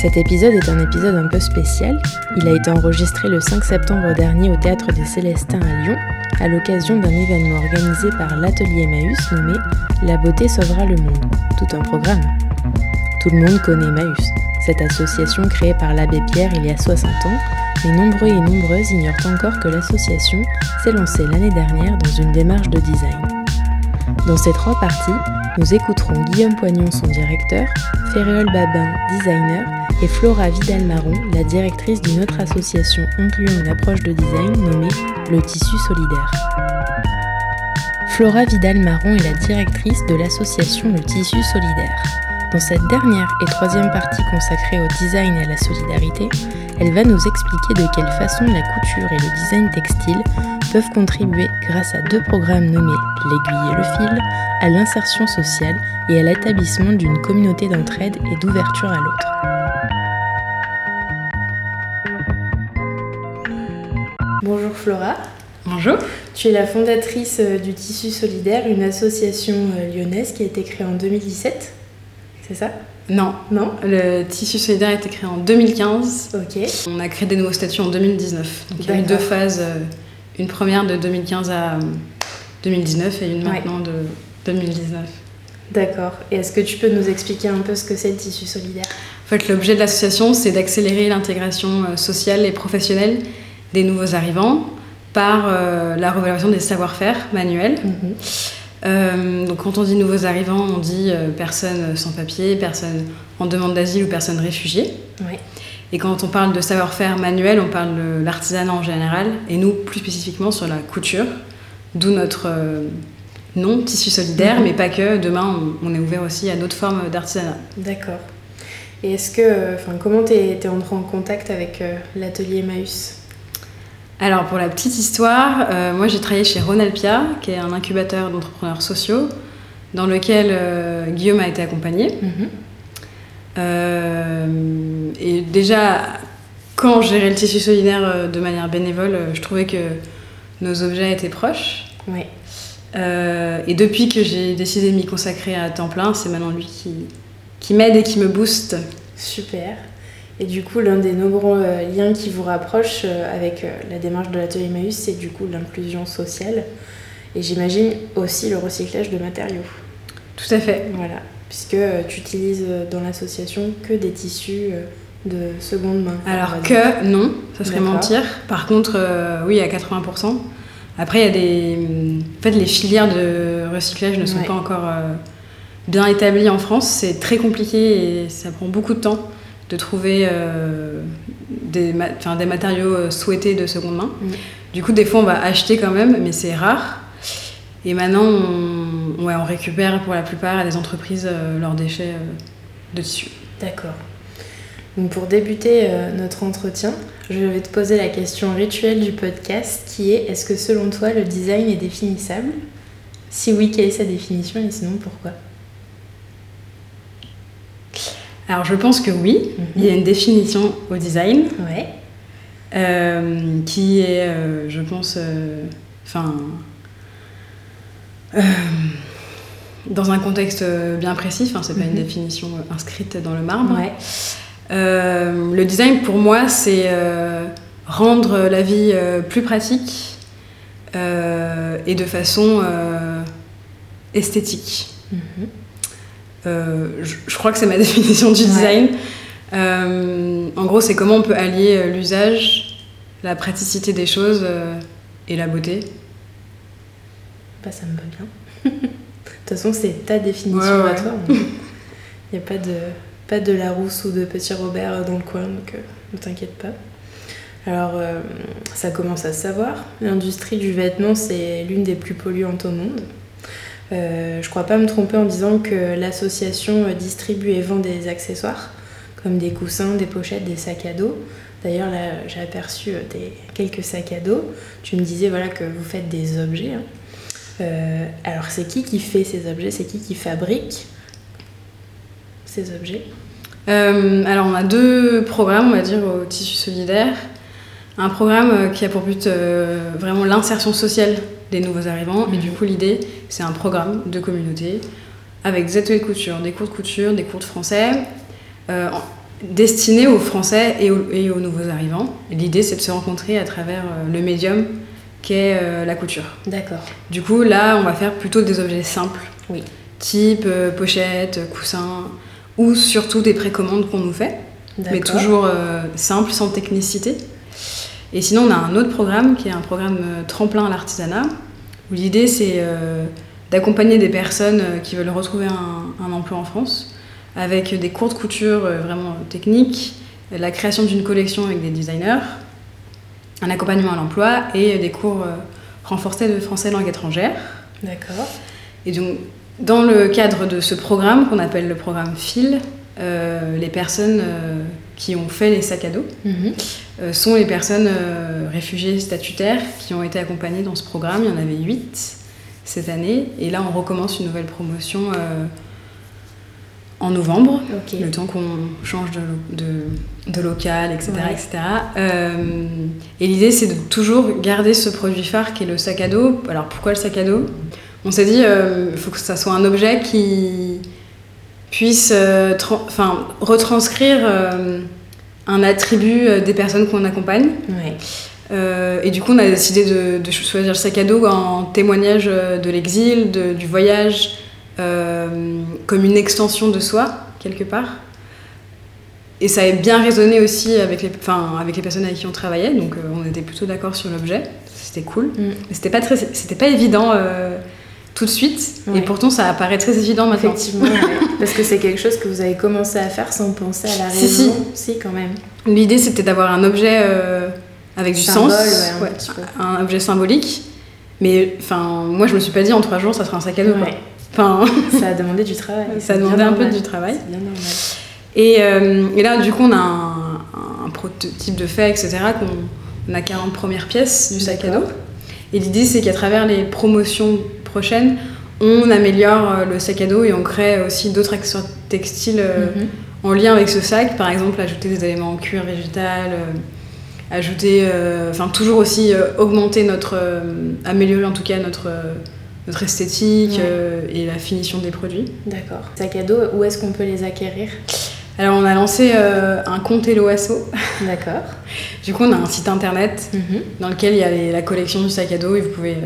Cet épisode est un épisode un peu spécial. Il a été enregistré le 5 septembre dernier au Théâtre des Célestins à Lyon, à l'occasion d'un événement organisé par l'atelier Emmaüs nommé La beauté sauvera le monde, tout un programme. Tout le monde connaît Emmaüs, cette association créée par l'abbé Pierre il y a 60 ans, mais nombreux et nombreuses ignorent encore que l'association s'est lancée l'année dernière dans une démarche de design. Dans ces trois parties, nous écouterons Guillaume Poignon, son directeur, Ferréol Babin, designer, et Flora Vidal-Marron, la directrice d'une autre association incluant une approche de design nommée le tissu solidaire. Flora Vidal-Marron est la directrice de l'association Le Tissu Solidaire. Dans cette dernière et troisième partie consacrée au design et à la solidarité, elle va nous expliquer de quelle façon la couture et le design textile peuvent contribuer, grâce à deux programmes nommés L'aiguille et le fil, à l'insertion sociale et à l'établissement d'une communauté d'entraide et d'ouverture à l'autre. Flora. Bonjour. Tu es la fondatrice euh, du Tissu Solidaire, une association euh, lyonnaise qui a été créée en 2017. C'est ça? Non. Non? Le Tissu Solidaire a été créé en 2015. Ok. On a créé des nouveaux statuts en 2019. Donc il y a eu deux phases. euh, Une première de 2015 à euh, 2019 et une Ouais. maintenant de 2019. D'accord. Et est-ce que tu peux nous expliquer un peu ce que c'est le Tissu Solidaire? En fait, l'objet de l'association, c'est d'accélérer l'intégration sociale et professionnelle des nouveaux arrivants par euh, la revalorisation des savoir-faire manuels. Euh, donc quand on dit nouveaux arrivants, on dit euh, personnes sans papier, personnes en demande d'asile ou personnes réfugiées. Oui. Et quand on parle de savoir-faire manuel, on parle de l'artisanat en général, et nous plus spécifiquement sur la couture, d'où notre nom, tissu solidaire, Mhm. mais pas que. Demain, on, on est ouvert aussi à d'autres formes d'artisanat. D'accord. Et est-ce que, enfin, comment t'es es entré en contact avec euh, l'atelier Emmaüs? Alors pour la petite histoire, euh, moi j'ai travaillé chez Ronalpia, qui est un incubateur d'entrepreneurs sociaux, dans lequel euh, Guillaume a été accompagné. Euh, et déjà, quand gérais le tissu solidaire de manière bénévole, je trouvais que nos objets étaient proches. Oui. Et depuis que j'ai décidé de m'y consacrer à temps plein, c'est maintenant lui qui, qui m'aide et qui me booste. Super. Et du coup, l'un des nombreux euh, liens qui vous rapprochent euh, avec euh, la démarche de l'atelier Emmaüs, c'est du coup l'inclusion sociale. Et j'imagine aussi le recyclage de matériaux. Tout à fait. Voilà. Puisque tu utilises dans l'association que des tissus de seconde main. Alors que non, ça serait mentir. Par contre, euh, oui, à 80%. Après, il y a des. En fait, les filières de recyclage ne sont Ouais. pas encore euh, bien établies en France. C'est très compliqué et ça prend beaucoup de temps de trouver euh, des, ma- enfin, des matériaux euh, souhaités de seconde main. Mm. Du coup, des fois, on va acheter quand même, mais c'est rare. Et maintenant, on, ouais, on récupère pour la plupart des entreprises euh, leurs déchets euh, de tissu. D'accord. Donc pour débuter notre entretien, je vais te poser la question rituelle du podcast qui est est-ce que selon toi le design est définissable? Si oui, quelle est sa définition et sinon pourquoi? Alors, je pense que oui, Mhm. il y a une définition au design. Ouais. euh, qui est, euh, je pense, euh, enfin, euh, dans un contexte bien précis, enfin, c'est pas Mhm. une définition euh, inscrite dans le marbre. Ouais. Le design, pour moi, c'est rendre la vie plus pratique et de façon esthétique. Mhm. Je, je crois que c'est ma définition du design. Euh, en gros, c'est comment on peut allier euh, l'usage, la praticité des choses euh, et la beauté. Bah, ça me va bien. de toute façon, c'est ta définition Ouais, ouais. à toi. Il n'y a pas de, pas de Larousse ou de Petit Robert dans le coin, donc euh, ne t'inquiète pas. Alors, euh, ça commence à se savoir. L'industrie du vêtement, c'est l'une des plus polluantes au monde. Euh, je crois pas me tromper en disant que l'association euh, distribue et vend des accessoires, comme des coussins, des pochettes, des sacs à dos, D'ailleurs, là, j'ai aperçu des, quelques sacs à dos. Tu me disais voilà, que vous faites des objets. Hein. alors, c'est qui qui fait ces objets? C'est qui qui fabrique ces objets? Alors, on a deux programmes, on va dire, au tissu solidaire. Un programme qui a pour but vraiment l'insertion sociale des nouveaux arrivants. Et du coup, l'idée, c'est un programme de communauté avec des ateliers de couture, des cours de couture, des cours de français, euh, destinés aux Français et aux, nouveaux arrivants. L'idée, c'est de se rencontrer à travers euh, le médium qu'est euh, la couture. D'accord. Du coup, là, on va faire plutôt des objets simples. Oui. Type pochette, coussin, ou surtout des précommandes qu'on nous fait. Mais toujours simple, sans technicité. Et sinon, on a un autre programme qui est un programme tremplin à l'artisanat, où l'idée, c'est d'accompagner des personnes euh, qui veulent retrouver un, emploi en France, avec des cours de couture euh, vraiment techniques, la création d'une collection avec des designers, un accompagnement à l'emploi et des cours euh, renforcés de français langue étrangère. D'accord. Et donc, dans le cadre de ce programme qu'on appelle le programme FIL, les personnes qui ont fait les sacs à dos mhm. sont les personnes réfugiées statutaires qui ont été accompagnées dans ce programme. Il y en avait huit cette année. Et là, on recommence une nouvelle promotion euh, en novembre, le temps qu'on change de, de, de, local, etc. etc. Euh, et l'idée, c'est de toujours garder ce produit phare qui est le sac à dos. Alors, pourquoi le sac à dos? On s'est dit, il euh, faut que ça soit un objet qui puisse enfin, retranscrire un attribut des personnes qu'on accompagne. Euh, et du coup, on a décidé de, choisir le sac à dos en témoignage euh, de l'exil, du voyage, euh, comme une extension de soi, quelque part. Et ça a bien résonné aussi avec les, enfin, avec les personnes avec qui on travaillait, donc on était plutôt d'accord sur l'objet. C'était cool. Mm. Mais c'était pas, très, pas évident tout de suite, et pourtant ça apparaît très évident maintenant. Effectivement, parce que c'est quelque chose que vous avez commencé à faire sans penser à la raison. Si, si. quand même. L'idée c'était d'avoir un objet avec du sens, un, objet symbolique. Mais enfin, moi, je me suis pas dit en trois jours, ça sera un sac à dos. Enfin, ça a demandé du travail. ça a demandé un peu du travail. Bien normal. Et, euh, et, là, du coup, on a un, prototype de fait, etc. qu'on a 40 premières pièces du sac à dos. Et l'idée, c'est qu'à travers les promotions prochaines, on améliore euh, le sac à dos et on crée aussi d'autres accessoires textiles euh, mhm. en lien avec ce sac. Par exemple, ajouter des éléments en cuir végétal ajouter, euh, enfin toujours aussi euh, augmenter notre, euh, améliorer en tout cas notre, notre esthétique et la finition des produits. D'accord. Sac à dos, où est-ce qu'on peut les acquérir? Alors on a lancé un compte Eloasso. D'accord. du coup on a un site internet mhm. dans lequel il y a la collection du sac à dos et vous pouvez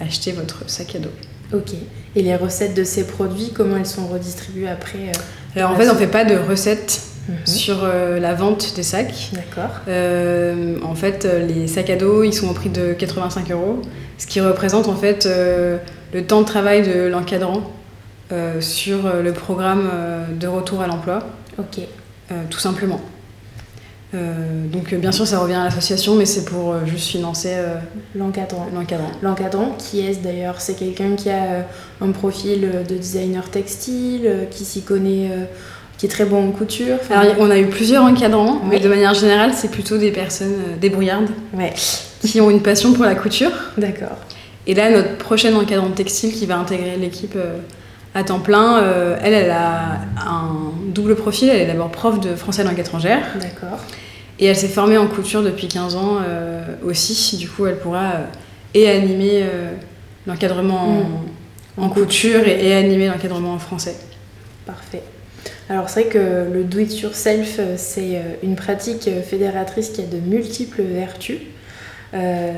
acheter votre sac à dos. Ok. Et les recettes de ces produits, comment elles sont redistribuées après Alors en fait on ne fait pas de recettes Mhm. sur euh, la vente des sacs. D'accord. Euh, en fait, euh, les sacs à dos, ils sont au prix de 85 euros, ce qui représente en fait le temps de travail de l'encadrant sur le programme de retour à l'emploi. Ok. tout simplement. Donc bien sûr ça revient à l'association mais c'est pour juste financer l'encadrant. L'encadrant. L'encadrant qui est d'ailleurs? C'est quelqu'un qui a un profil de designer textile, qui s'y connaît qui est très bon en couture. Alors, on a eu plusieurs encadrants, mais de manière générale, c'est plutôt des personnes euh, débrouillardes ouais. qui ont une passion pour la couture. D'accord. Et là, notre prochaine encadrant textile qui va intégrer l'équipe euh, à temps plein, euh, elle, elle a un double profil. Elle est d'abord prof de français langue étrangère. D'accord. Et elle s'est formée en couture depuis 15 ans aussi. Du coup, elle pourra et animer l'encadrement en, mm. couture et animer l'encadrement en français. Parfait. Alors c'est vrai que le do it yourself, euh, c'est euh, une pratique euh, fédératrice qui a de multiples vertus.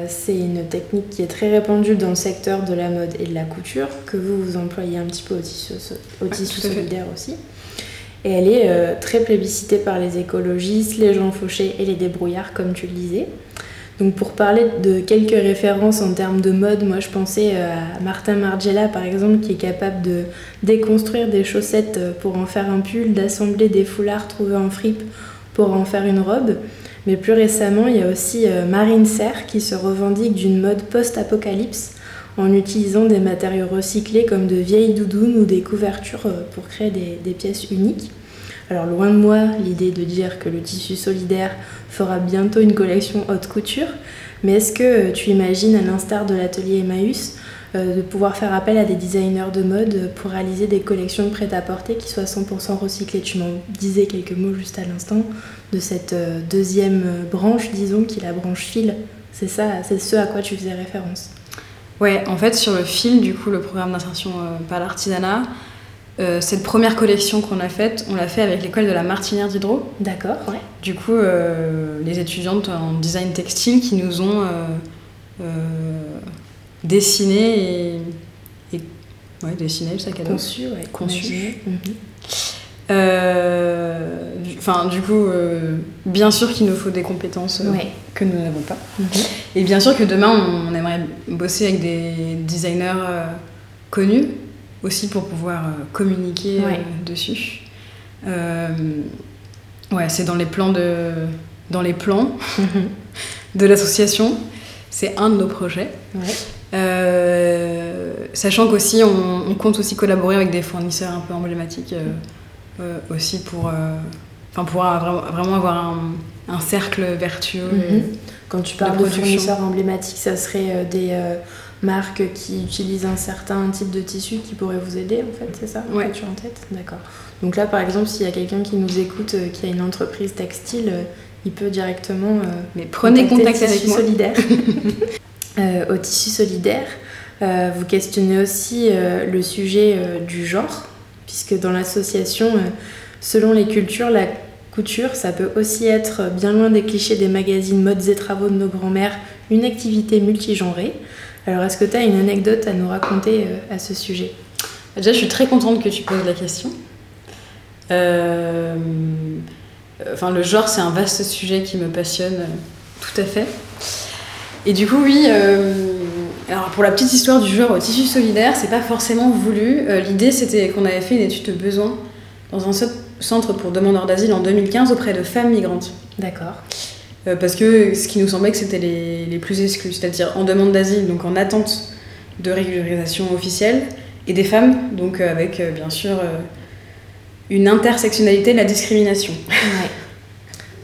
c'est une technique qui est très répandue dans le secteur de la mode et de la couture, que vous vous employez un petit peu au tissu, solidaire aussi. Et elle est très plébiscitée par les écologistes, les gens fauchés et les débrouillards, comme tu le disais. Donc pour parler de quelques références en termes de mode, moi je pensais euh, à Martin Margiela par exemple qui est capable de déconstruire des chaussettes euh, pour en faire un pull, d'assembler des foulards trouvés en fripe pour en faire une robe. Mais plus récemment, il y a aussi euh, Marine Serre qui se revendique d'une mode post-apocalypse en utilisant des matériaux recyclés comme de vieilles doudounes ou des couvertures pour créer des, pièces uniques. Alors loin de moi l'idée de dire que le tissu solidaire fera bientôt une collection haute couture, mais est-ce que tu imagines, à l'instar de l'atelier Emmaüs, euh, de pouvoir faire appel à des designers de mode pour réaliser des collections de prêt-à-porter qui soient 100% recyclées? Tu m'en disais quelques mots juste à l'instant de cette euh, deuxième branche, disons, qui est la branche fil. C'est ça, c'est ce à quoi tu faisais référence. Ouais, en fait, sur le fil, du coup, le programme d'insertion euh, par l'artisanat, cette première collection qu'on a faite, on l'a fait avec l'école de la Martinière d'Hydro. D'accord, ouais. Du coup, les étudiantes en design textile qui nous ont dessiné et, ouais, dessiné le sac à dos. Conçu, ouais. Conçu. Euh, enfin, du coup, euh, bien sûr qu'il nous faut des compétences euh, que nous n'avons pas. Mhm. Et bien sûr que demain, on, aimerait bosser avec des designers connus aussi pour pouvoir communiquer dessus. ouais, c'est dans les plans de, dans les plans de l'association. C'est un de nos projets. Euh, sachant qu'aussi, on, compte aussi collaborer avec des fournisseurs un peu emblématiques euh, euh, aussi pour, enfin pour vraiment, avoir un, cercle vertueux. Mhm. Quand tu parles de, fournisseurs emblématiques, ça serait des marques qui utilisent un certain type de tissu qui pourrait vous aider, en fait, c'est ça Ouais. Tu en tête? D'accord. Donc là, par exemple, s'il y a quelqu'un qui nous écoute, qui a une entreprise textile, il peut directement. Mais prenez contact avec moi. Solidaire. Euh, au tissu solidaire. Euh, vous questionnez aussi euh, le sujet du genre, puisque dans l'association, selon les cultures, la couture, ça peut aussi être, bien loin des clichés des magazines modes et travaux de nos grands-mères, une activité multigenrée. Alors, est-ce que tu as une anecdote à nous raconter à ce sujet? Déjà, je suis très contente que tu poses la question. Enfin, le genre, c'est un vaste sujet qui me passionne tout à fait. Et du coup, oui, euh, alors pour la petite histoire du genre au tissu solidaire, c'est pas forcément voulu. Euh, l'idée, c'était qu'on avait fait une étude de besoin dans un centre pour demandeurs d'asile en 2015 auprès de femmes migrantes. D'accord. Euh, parce que ce qui nous semblait que c'était les, les, plus exclus, c'est-à-dire en demande d'asile, donc en attente de régularisation officielle, et des femmes, donc avec bien sûr une intersectionnalité de la discrimination. Ouais.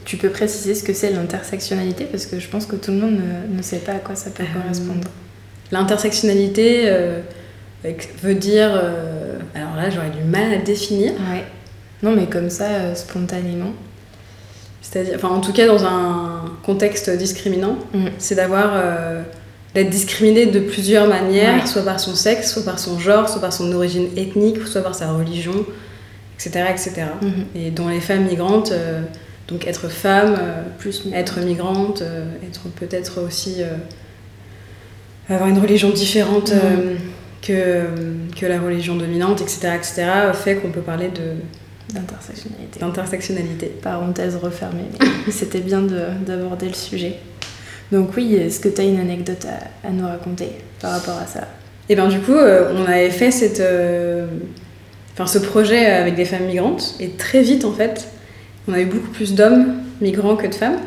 Tu peux préciser ce que c'est l'intersectionnalité? Parce que je pense que tout le monde ne, sait pas à quoi ça peut euh, correspondre. L'intersectionnalité euh, veut dire. Euh, alors là, j'aurais du mal à définir. Ouais. Non, mais comme ça, spontanément. C'est-à-dire, enfin, en tout cas, dans un contexte discriminant, mm. c'est d'avoir. d'être discriminé de plusieurs manières, soit par son sexe, soit par son genre, soit par son origine ethnique, soit par sa religion, etc. etc. Mm-hmm. Et dont les femmes migrantes donc être femme, euh, plus être migrante, euh, être peut-être aussi euh, avoir une religion différente que, que la religion dominante, etc., etc., fait qu'on peut parler de d'intersectionnalité. D'intersectionnalité. Parenthèse refermée, mais c'était bien d'aborder le sujet. Donc oui, est-ce que tu as une anecdote à, nous raconter par rapport à ça? Et eh bien du coup, on avait fait cette, enfin, ce projet avec des femmes migrantes, et très vite en fait, on a eu beaucoup plus d'hommes migrants que de femmes.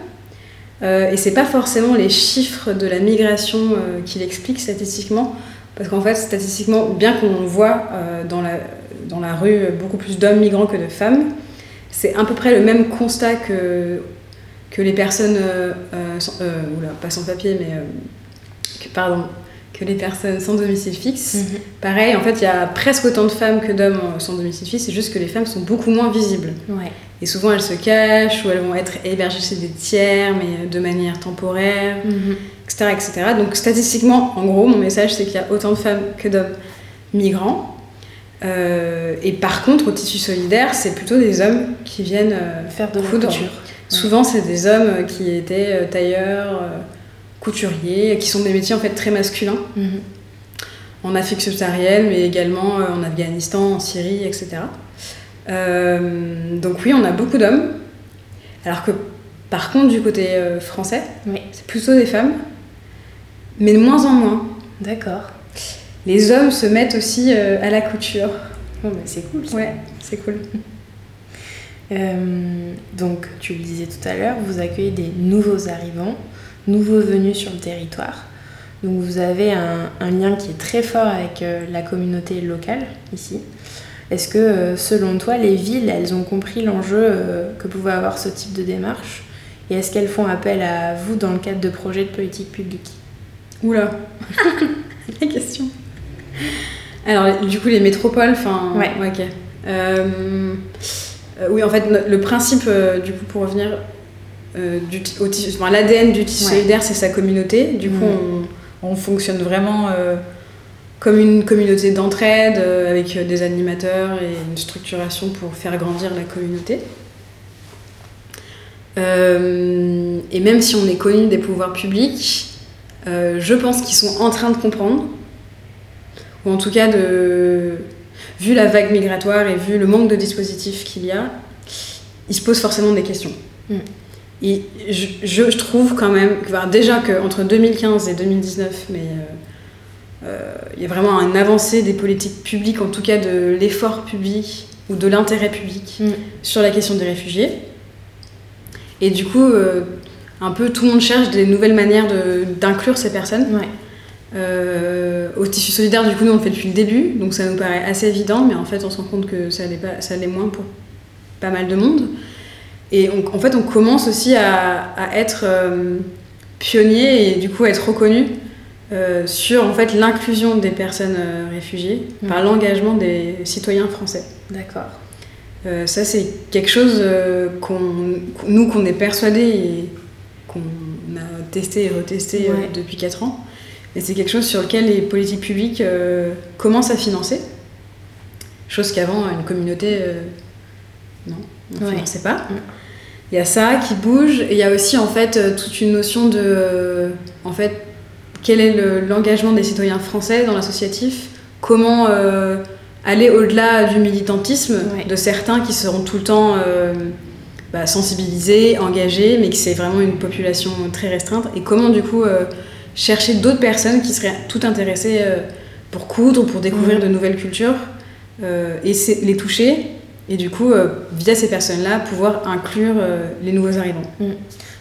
Euh, et c'est pas forcément les chiffres de la migration euh, qui l'expliquent statistiquement, parce qu'en fait, statistiquement, bien qu'on voit euh, dans, la, dans la rue beaucoup plus d'hommes migrants que de femmes, c'est à peu près le même constat que, que les personnes, sans, oula, pas sans papier, mais pardon, que les personnes sans domicile fixe. Mhm. Pareil, en fait, il y a presque autant de femmes que d'hommes sans domicile fixe, c'est juste que les femmes sont beaucoup moins visibles. Ouais. Et souvent, elles se cachent ou elles vont être hébergées chez des tiers, mais de manière temporaire, etc., mhm. etc. Donc, statistiquement, en gros, mon message, c'est qu'il y a autant de femmes que d'hommes migrants. Euh, et par contre, au tissu solidaire, c'est plutôt des hommes qui viennent euh, faire de la couture. Souvent, c'est des hommes qui étaient euh, tailleurs, couturiers, qui sont des métiers en fait très masculins. Mhm. En Afrique subsaharienne, mais également en Afghanistan, en Syrie, etc. Euh, donc oui, on a beaucoup d'hommes. Alors que par contre, du côté euh, français, c'est plutôt des femmes, mais de moins en moins. D'accord. Les hommes se mettent aussi euh, à la couture. Bon, bah, c'est cool. Ouais, c'est cool. donc, tu le disais tout à l'heure, vous accueillez des nouveaux arrivants, nouveaux venus sur le territoire. Donc, vous avez un, un lien qui est très fort avec la communauté locale ici. Est-ce que, selon toi, les villes, elles ont compris l'enjeu que pouvait avoir ce type de démarche? Et est-ce qu'elles font appel à vous dans le cadre de projets de politique publique? Oula La question alors, du coup, les métropoles, enfin. Ouais. Ok. Euh, euh, oui, en fait, le principe, euh, du coup, pour revenir, du enfin, l'ADN du tissu solidaire, c'est sa communauté. Du coup, mm. on, fonctionne vraiment comme une communauté d'entraide, avec des animateurs et une structuration pour faire grandir la communauté. et même si on est connu des pouvoirs publics, je pense qu'ils sont en train de comprendre ou en tout cas de vu la vague migratoire et vu le manque de dispositifs qu'il y a, il se pose forcément des questions. Mm. Et je, je, trouve quand même, que, déjà qu'entre 2015 et 2019, mais euh, euh, il y a vraiment une avancée des politiques publiques, en tout cas de l'effort public ou de l'intérêt public mm. sur la question des réfugiés. Et du coup, euh, un peu tout le monde cherche des nouvelles manières d'inclure ces personnes. Ouais. Au tissu solidaire, du coup, nous on le fait depuis le début, donc ça nous paraît assez évident, mais en fait on se rend compte que ça l'est, moins pour pas mal de monde. Et en fait on commence aussi à, être euh, pionnier et du coup à être reconnu euh, sur en fait l'inclusion des personnes réfugiées mmh. par l'engagement des citoyens français. D'accord. ça c'est quelque chose qu'on, nous qu'on est persuadé et qu'on a testé et retesté depuis 4 ans. Et c'est quelque chose sur lequel les politiques publiques euh, commencent à financer. Chose qu'avant, une communauté, euh, on ne finançait pas. Il y a ça qui bouge, et il y a aussi en fait euh, toute une notion de, en fait, quel est l'engagement des citoyens français dans l'associatif, comment aller au-delà du militantisme de certains qui seront tout le temps bah, sensibilisés, engagés, mais que c'est vraiment une population très restreinte, et comment du coup chercher d'autres personnes qui seraient toutes intéressées euh, pour coudre, pour découvrir de nouvelles cultures, euh, et les toucher, et du coup, euh, via ces personnes-là, pouvoir inclure les nouveaux arrivants. Mm.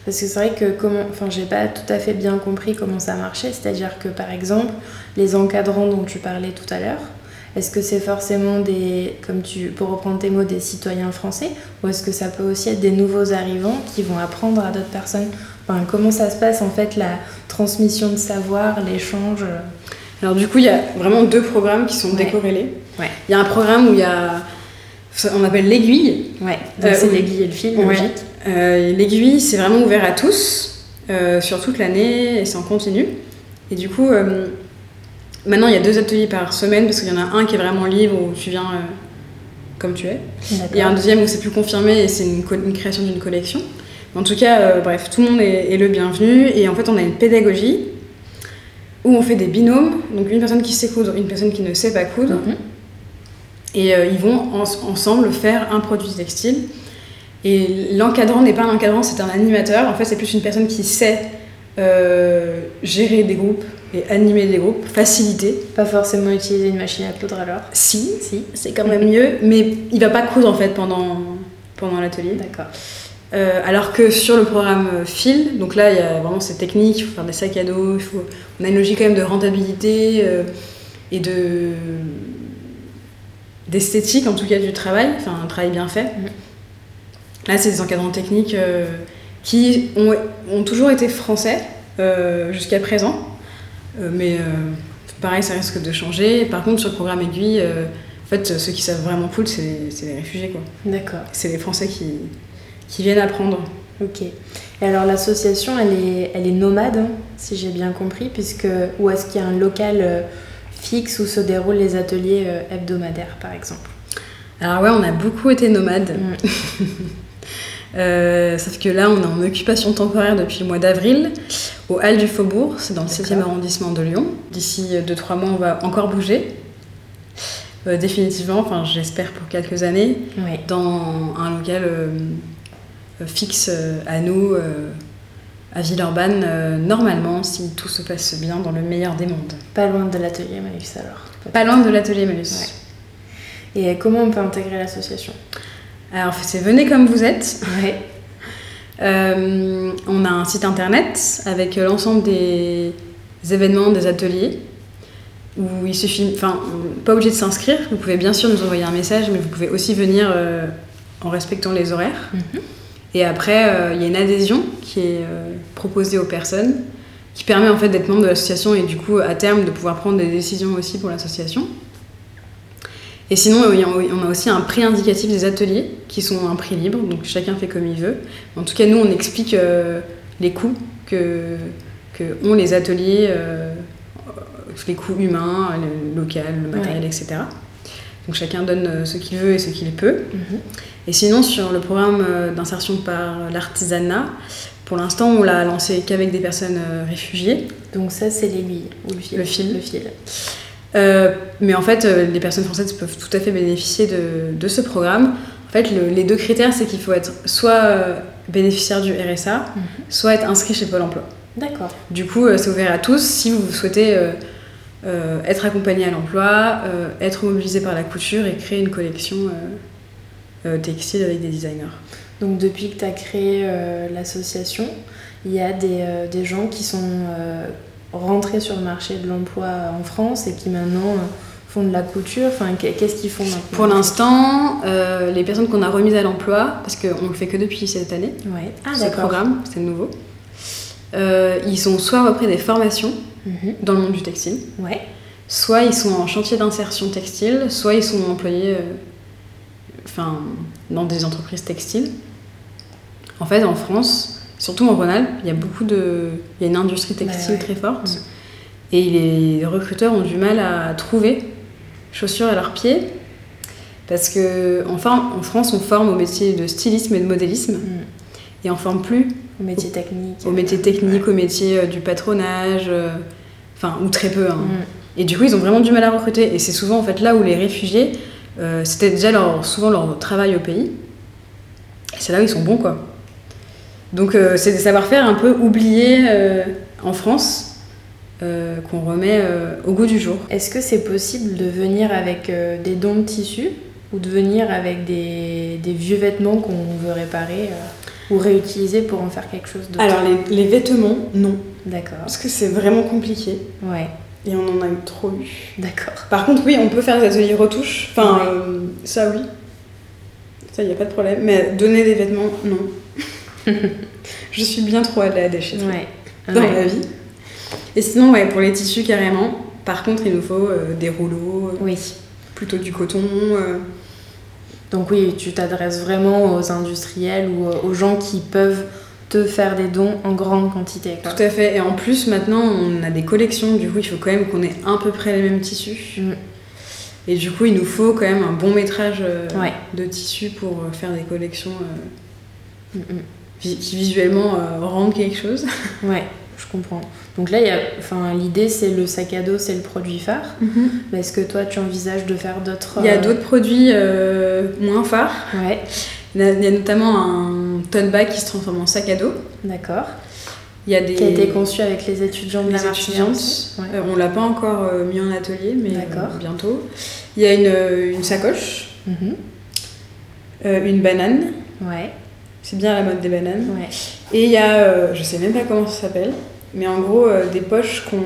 Parce que c'est vrai que comment, enfin, j'ai pas tout à fait bien compris comment ça marchait. C'est-à-dire que par exemple, les encadrants dont tu parlais tout à l'heure, est-ce que c'est forcément des, comme tu, pour reprendre tes mots, des citoyens français, ou est-ce que ça peut aussi être des nouveaux arrivants qui vont apprendre à d'autres personnes? Comment ça se passe en fait la transmission de savoir, l'échange? Alors du coup, il y a vraiment deux programmes qui sont décorrélés. Il y a un programme où il y a, on appelle l'aiguille. Ouais. Donc c'est euh, l'aiguille et le fil, euh, l'aiguille, c'est vraiment ouvert à tous euh, sur toute l'année et c'est en continu. Et du coup, maintenant il y a deux ateliers par semaine parce qu'il y en a un qui est vraiment libre où tu viens comme tu es. Il y a un deuxième où c'est plus confirmé et c'est une création d'une collection. En tout cas, euh, bref, tout le monde est, le bienvenu. Et en fait, on a une pédagogie où on fait des binômes. Donc, une personne qui sait coudre, une personne qui ne sait pas coudre. Mhm. Et euh, ils vont ensemble faire un produit textile. Et l'encadrant n'est pas un encadrant, c'est un animateur. En fait, c'est plus une personne qui sait euh, gérer des groupes et animer des groupes, faciliter. Pas forcément utiliser une machine à coudre alors? Si, si, c'est quand même mieux, mais il va pas coudre en fait pendant, pendant l'atelier. D'accord. Euh, alors que sur le programme fil, donc là il y a vraiment ces techniques, il faut faire des sacs à dos, il faut... on a une logique quand même de rentabilité euh, et de d'esthétique en tout cas du travail, enfin un travail bien fait. Là c'est des encadrants techniques euh, qui ont, toujours été français jusqu'à présent, mais pareil ça risque de changer. Par contre sur le programme aiguille, en fait ceux qui savent vraiment cool c'est les réfugiés quoi. D'accord. C'est les Français qui qui viennent apprendre. Ok. Et alors l'association, elle est, elle est nomade, hein, si j'ai bien compris, puisque où est-ce qu'il y a un local euh, fixe où se déroulent les ateliers euh, hebdomadaires, par exemple Alors ouais, on a beaucoup été nomades. Mm. Euh, sauf que là, on est en occupation temporaire depuis le mois d'avril au Halles du Faubourg, c'est dans le 7e arrondissement de Lyon. D'ici 2-3 mois, on va encore bouger. définitivement, enfin j'espère pour quelques années, dans un local euh, fixe euh, à nous euh, à Villeurbanne, normalement, si tout se passe bien dans le meilleur des mondes. Pas loin de l'atelier Malus alors Pas loin de l'atelier Malus. Et comment on peut intégrer l'association? Alors, c'est venez comme vous êtes. on a un site internet avec l'ensemble des événements, des ateliers. où il suffit, enfin, pas obligé de s'inscrire. Vous pouvez bien sûr nous envoyer un message, mais vous pouvez aussi venir euh, en respectant les horaires. Mhm. Et après, euh, il y a une adhésion qui est euh, proposée aux personnes, qui permet en fait d'être membre de l'association et du coup, à terme, de pouvoir prendre des décisions aussi pour l'association. Et sinon, on a aussi un prix indicatif des ateliers, qui sont un prix libre, donc chacun fait comme il veut. En tout cas, nous, on explique euh, les coûts que, que ont les ateliers, euh, les coûts humains, le local, le matériel, etc. Donc chacun donne ce qu'il veut et ce qu'il peut. Mhm. Et sinon, sur le programme euh, d'insertion par l'artisanat, pour l'instant, on l'a lancé qu'avec des personnes euh, réfugiées. Donc ça, c'est l'aiguille ou le fil. Le fil. Le fil. Euh, mais en fait, les personnes françaises peuvent tout à fait bénéficier de, de ce programme. En fait, le- les deux critères, c'est qu'il faut être soit bénéficiaire du RSA, Mhm. soit être inscrit chez Pôle emploi. D'accord. Du coup, c'est ouvert à tous si vous souhaitez euh, euh, être accompagné à l'emploi, être mobilisé par la couture et créer une collection textile avec des designers. Donc depuis que tu as créé euh, l'association, il y a des, euh, des gens qui sont euh, rentrés sur le marché de l'emploi en France et qui maintenant euh, font de la couture. Enfin, qu'est- qu'est-ce qu'ils font maintenant? Pour l'instant, euh, les personnes qu'on a remises à l'emploi, parce qu'on le fait que depuis cette année, Ouais. Ah ce programme, c'est nouveau, euh, ils sont soit repris des formations Mhm. dans le monde du textile, Ouais. soit ils sont en chantier d'insertion textile, soit ils sont employés euh, enfin, dans des entreprises textiles. En fait, en France, surtout en Rhône-Alpes, il y a beaucoup de... Il y a une industrie textile ouais. très forte. Mm. Et les recruteurs ont du mal à trouver chaussures à leurs pieds. Parce que, enfin, en France, on forme au métier de stylisme et de modélisme. Mm. Et on forme plus Au métier technique. au métier technique, au métier euh, du patronage, euh, enfin, ou très peu. hein. Mm. Et du coup, ils ont vraiment du mal à recruter. Et c'est souvent en fait là où les réfugiés, euh, c'était déjà leur, souvent leur travail au pays. Et c'est là où ils sont bons, quoi. Donc, euh, c'est des savoir-faire un peu oubliés euh, en France, euh, qu'on remet euh, au goût du jour. Est-ce que c'est possible de venir avec euh, des dons de tissu ou de venir avec des, des vieux vêtements qu'on veut réparer euh, ou réutiliser pour en faire quelque chose d'autre? Alors, les, les vêtements, non. D'accord. Parce que c'est vraiment compliqué. Ouais, Et on en a eu trop eu. d'accord. Par contre, oui, on peut faire des ateliers retouches. Enfin, Ouais. euh, ça, oui. Ça, il n'y a pas de problème. Mais donner des vêtements, non. Je suis bien trop à la déchetterie Ouais. dans Ouais. ma vie. Et sinon, ouais, pour les tissus, carrément. Par contre, il nous faut euh, des rouleaux, euh, Oui. plutôt du coton. euh. Donc oui, tu t'adresses vraiment aux industriels ou aux gens qui peuvent te faire des dons en grande quantité. quoi. Tout à fait. Et en plus, maintenant, on a des collections. Du coup, il faut quand même qu'on ait à peu près les mêmes tissus. Mm. Et du coup, il nous faut quand même un bon métrage euh, Ouais. de tissus pour euh, faire des collections euh, Mm, mm. vi- qui visuellement euh, rendent quelque chose. Ouais, je comprends. Donc là, l'idée c'est le sac à dos, c'est le produit phare. Mais est-ce que toi, tu envisages de faire d'autres Il y a d'autres produits moins phares. Ouais, Il y, a, notamment un tote bag qui se transforme en sac à dos. d'accord. Il y a des Qui a été conçu avec les étudiants de les la étudiantes. Ouais. Euh, on l'a pas encore euh, mis en atelier, mais euh, bientôt. Il y a une, une sacoche, Mhm. euh, une banane. Ouais, C'est bien la mode des bananes. ouais. Et il y a, euh, je sais même pas comment ça s'appelle, mais en gros euh, des poches qu'on.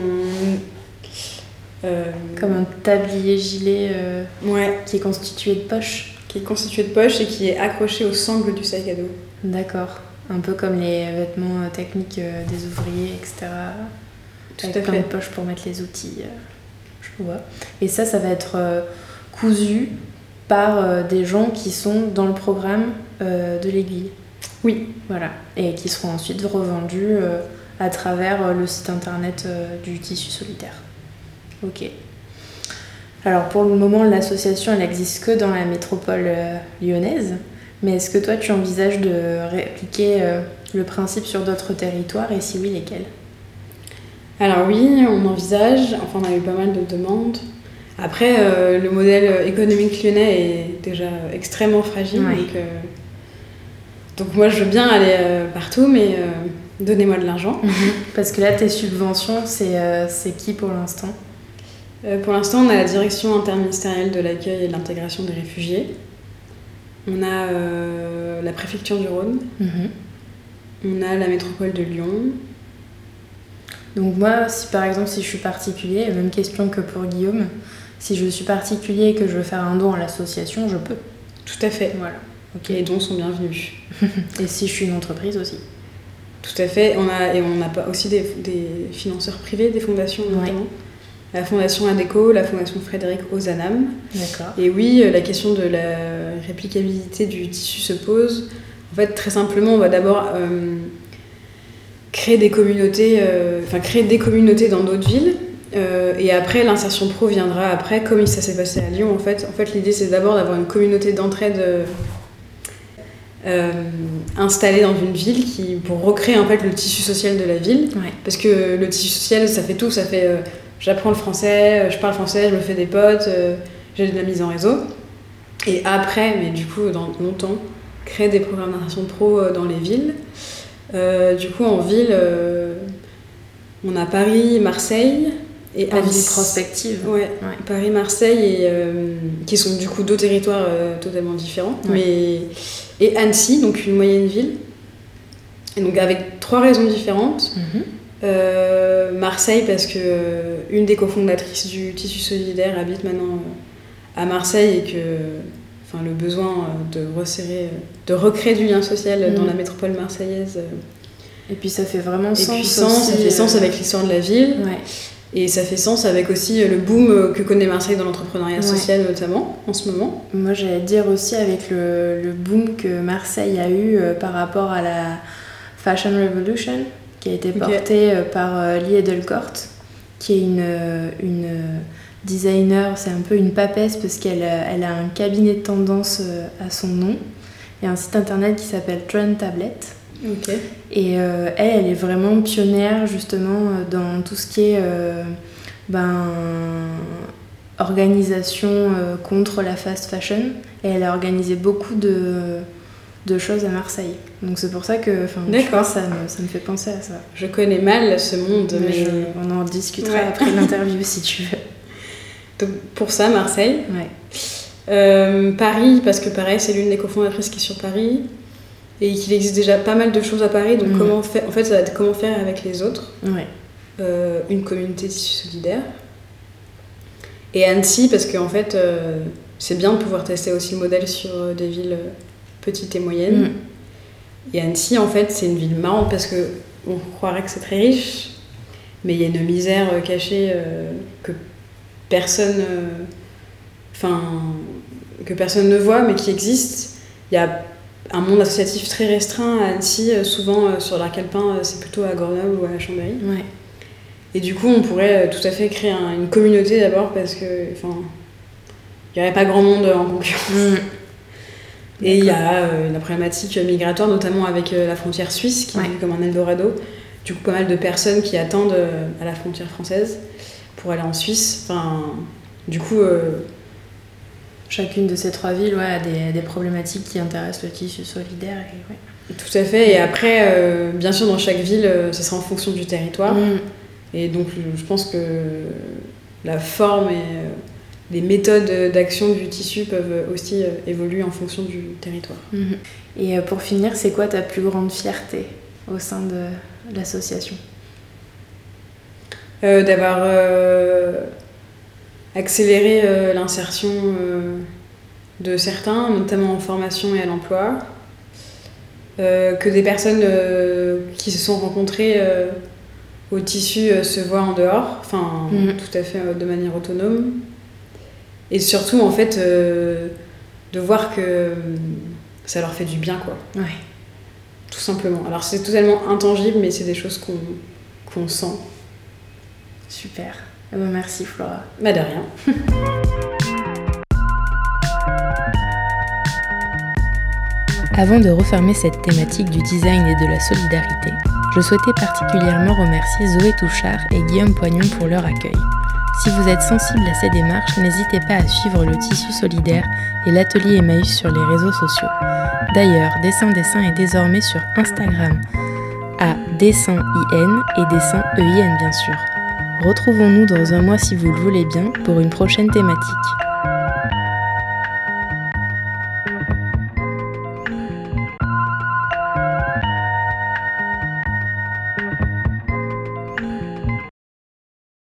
euh, Comme un tablier gilet euh, Ouais, qui est constitué de poches. Qui est constitué de poches et qui est accroché au sangle du sac à dos. D'accord. Un peu comme les vêtements euh, techniques euh, des ouvriers, etc. Tout avec à plein fait. de poches pour mettre les outils. euh, je vois. Et ça, ça va être cousu par des gens qui sont dans le programme de l'aiguille. Oui. Voilà. Et qui seront ensuite revendus à travers le site internet du tissu solitaire. Ok. Alors pour le moment, l'association, elle n'existe que dans la métropole euh, lyonnaise. Mais est-ce que toi, tu envisages de répliquer euh, le principe sur d'autres territoires? Et si oui, lesquels? Alors oui, on envisage, enfin on a eu pas mal de demandes. Après, euh, le modèle économique lyonnais est déjà extrêmement fragile. Ouais. Donc, euh, donc moi, je veux bien aller partout, mais donnez-moi de l'argent. Parce que là, tes subventions, c'est qui pour l'instant? Pour l'instant, on a la direction interministérielle de l'accueil et de l'intégration des réfugiés. On a euh, la préfecture du Rhône. On a la métropole de Lyon. Donc moi, si par exemple, si je suis particulier, même question que pour Guillaume, si je suis particulier et que je veux faire un don à l'association, je peux. Tout à fait. Voilà. Les dons sont bienvenus. et si je suis une entreprise aussi. Tout à fait. On a, et on a aussi des, des financeurs privés, des fondations notamment. La fondation Adeco, la fondation Frédéric Ozanam. Et oui, la question de la réplicabilité du tissu se pose. En fait, très simplement, on va d'abord euh, créer des communautés, euh, enfin créer des communautés dans d'autres villes. Euh, et après, l'insertion pro viendra après, comme ça s'est passé à Lyon. En fait, en fait l'idée, c'est d'abord d'avoir une communauté d'entraide installée dans une ville qui, pour recréer en fait le tissu social de la ville. Parce que le tissu social, ça fait tout. Ça fait j'apprends le français, je parle français, je me fais des potes, j'ai de la mise en réseau. Et après, mais du coup, dans longtemps, créer des programmes d'insertion pro euh, dans les villes. Euh, du coup, en ville, euh, on a Paris, Marseille et en prospective. Ouais, Paris, Marseille et qui sont du coup deux territoires totalement différents, mais et Annecy, donc une moyenne ville. Et donc avec trois raisons différentes. Mhm. Marseille parce que une des cofondatrices du tissu solidaire habite maintenant à Marseille et que enfin, le besoin euh, de resserrer, euh, de recréer du lien social dans mm. la métropole marseillaise. Euh. Et puis ça fait vraiment sens. Et ça fait sens avec l'histoire de la ville. Et ça fait sens avec aussi le boom que connaît Marseille dans l'entrepreneuriat social notamment en ce moment. Moi j'allais dire aussi avec le, le, boom que Marseille a eu par rapport à la Fashion Revolution qui a été portée par Lee Edelcourt qui est une, une designer, c'est un peu une papesse parce qu'elle elle a un cabinet de tendance euh, à son nom et un site internet qui s'appelle Trend Tablet. Et euh, elle, elle est vraiment pionnière justement euh, dans tout ce qui est ben, organisation contre la fast fashion. Et elle a organisé beaucoup de, de choses à Marseille. Donc c'est pour ça que D'accord. Ça, me, ça me fait penser à ça. Je connais mal ce monde, mais, on en discutera après l'interview si tu veux pour ça, Marseille. Euh, Paris, parce que pareil, c'est l'une des cofondatrices qui est sur Paris et qu'il existe déjà pas mal de choses à Paris. Donc, mm. comment faire, en fait, ça va être comment faire avec les autres. Euh, une communauté solidaire. Et Annecy, parce qu'en fait, euh, c'est bien de pouvoir tester aussi le modèle sur des villes petites et moyennes. Mm. Et Annecy, en fait, c'est une ville marrante parce que on croirait que c'est très riche, mais il y a une misère cachée que personne, euh, enfin, que personne ne voit, mais qui existe. Il y a un monde associatif très restreint à Annecy, euh, souvent euh, sur l'arc alpin, c'est plutôt à Grenoble ou à Chambéry. Et du coup, on pourrait tout à fait créer une communauté d'abord parce que, enfin, il n'y aurait pas grand monde en concurrence. Mm. Et il y a la problématique migratoire, notamment avec la frontière suisse, qui est comme un Eldorado. Du coup, pas mal de personnes qui attendent à la frontière française pour aller en Suisse. Enfin, du coup. Euh, Chacune de ces trois villes ouais, a des, des, problématiques qui intéressent le tissu solidaire. Et, Tout à fait. Et après, euh, bien sûr, dans chaque ville, euh, ce sera en fonction du territoire. Mm. Et donc, je pense que la forme et les méthodes d'action du tissu peuvent aussi évoluer en fonction du territoire. Mm-hmm. Et pour finir, c'est quoi ta plus grande fierté au sein de l'association? Euh, d'avoir euh, accéléré euh, l'insertion de certains, notamment en formation et à l'emploi, que des personnes qui se sont rencontrées au tissu se voient en dehors, enfin mhm. tout à fait de manière autonome. Et surtout, en fait, de voir que ça leur fait du bien, quoi. Ouais. Tout simplement. Alors c'est totalement intangible, mais c'est des choses qu'on sent. Super. Eh ben, merci Flora. Bah de rien. Avant de refermer cette thématique du design et de la solidarité, je souhaitais particulièrement remercier Zoé Touchard et Guillaume Poignon pour leur accueil. Si vous êtes sensible à ces démarches, n'hésitez pas à suivre le tissu solidaire et l'atelier Emmaüs sur les réseaux sociaux. D'ailleurs, Dessin Dessin est désormais sur Instagram à Dessin IN et Dessin EIN bien sûr. Retrouvons-nous dans un mois si vous le voulez bien pour une prochaine thématique.